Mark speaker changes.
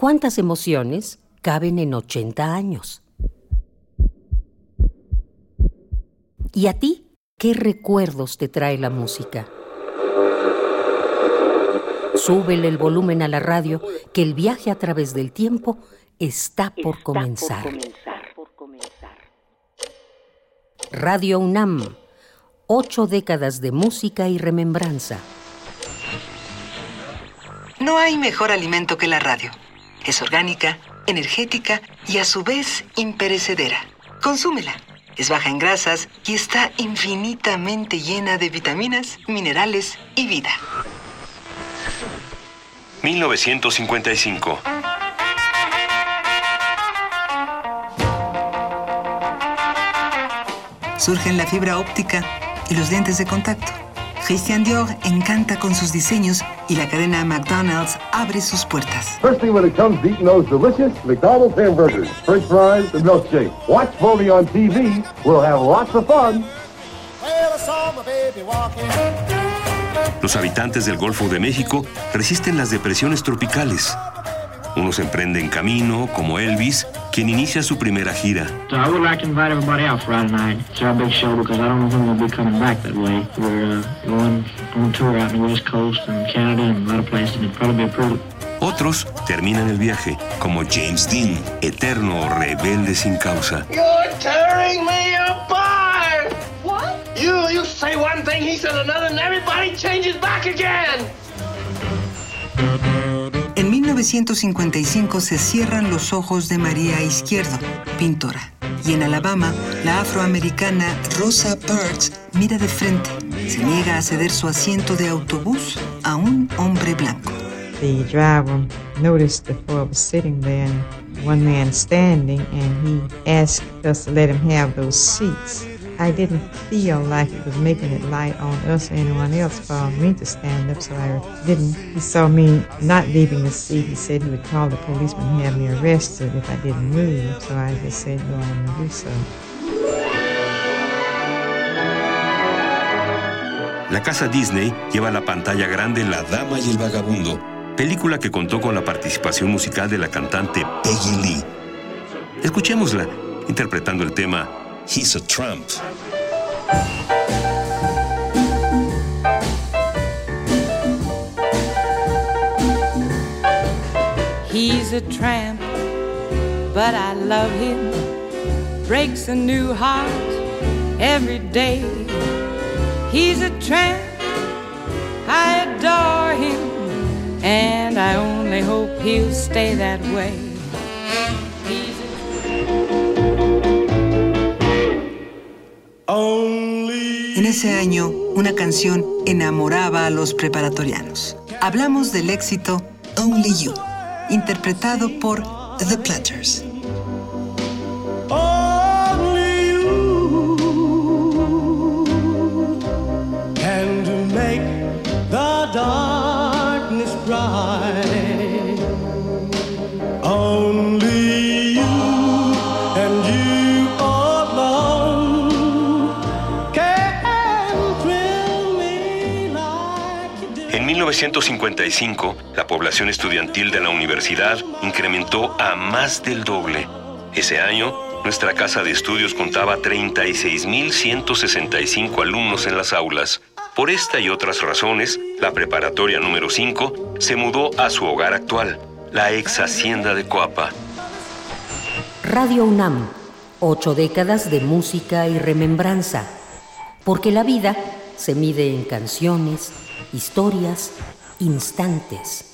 Speaker 1: ¿Cuántas emociones caben en 80 años? ¿Y a ti? ¿Qué recuerdos te trae la música? Súbele el volumen a la radio, que el viaje a través del tiempo está por comenzar. Radio UNAM, ocho décadas de música y remembranza.
Speaker 2: No hay mejor alimento que la radio. Es orgánica, energética y a su vez imperecedera. Consúmela. Es baja en grasas y está infinitamente llena de vitaminas, minerales y vida.
Speaker 3: 1955.
Speaker 2: Surgen la fibra óptica y los lentes de contacto. Christian Dior encanta con sus diseños y la cadena McDonald's abre sus puertas.
Speaker 4: First thing when it comes to eating those delicious McDonald's hamburgers, french fries, and milkshake. Watch Foley on TV. We'll have lots of fun.
Speaker 3: Los habitantes del Golfo de México resisten las depresiones tropicales. Unos emprenden camino, como Elvis, quien inicia su primera gira.
Speaker 5: So I would like to invite everybody out Friday night. It's our big show because I don't know when we'll be coming back that way. We're uh, going on tour out in the West Coast and Canada and a lot of places. It'll probably be a pretty
Speaker 3: Otros terminan el viaje, como James Dean, eterno rebelde sin causa.
Speaker 6: You're tearing me apart! What? You you say one thing, he said another, and everybody changes back again!
Speaker 2: En 1955 se cierran los ojos de María Izquierdo, pintora. Y en Alabama, la afroamericana Rosa Parks mira de frente. Se niega a ceder su asiento de autobús a un hombre blanco.
Speaker 7: The driver noticed the four was sitting there and one man standing, and he asked us to let him have those seats. I didn't feel like it was making it light on us or anyone else for me to stand up, so I didn't. He saw me not leaving the seat. He said he would call the policeman and have me arrested if I didn't move, so I just said go on and do so.
Speaker 3: La casa Disney lleva a la pantalla grande La Dama y el Vagabundo, película que contó con la participación musical de la cantante Peggy Lee. Escuchémosla, interpretando el tema He's a Tramp.
Speaker 8: He's a tramp, but I love him. Breaks a new heart every day. He's a tramp, I adore him, and I only hope he'll stay that way.
Speaker 2: En ese año, una canción enamoraba a los preparatorianos. Hablamos del éxito Only You, interpretado por The Platters.
Speaker 9: Darkness bright.
Speaker 3: 1955, la población estudiantil de la universidad incrementó a más del doble. Ese año, nuestra casa de estudios contaba 36.165 alumnos en las aulas. Por esta y otras razones, la preparatoria número 5 se mudó a su hogar actual, la ex hacienda de Coapa.
Speaker 1: Radio UNAM, ocho décadas de música y remembranza. Porque la vida se mide en canciones, historias, instantes.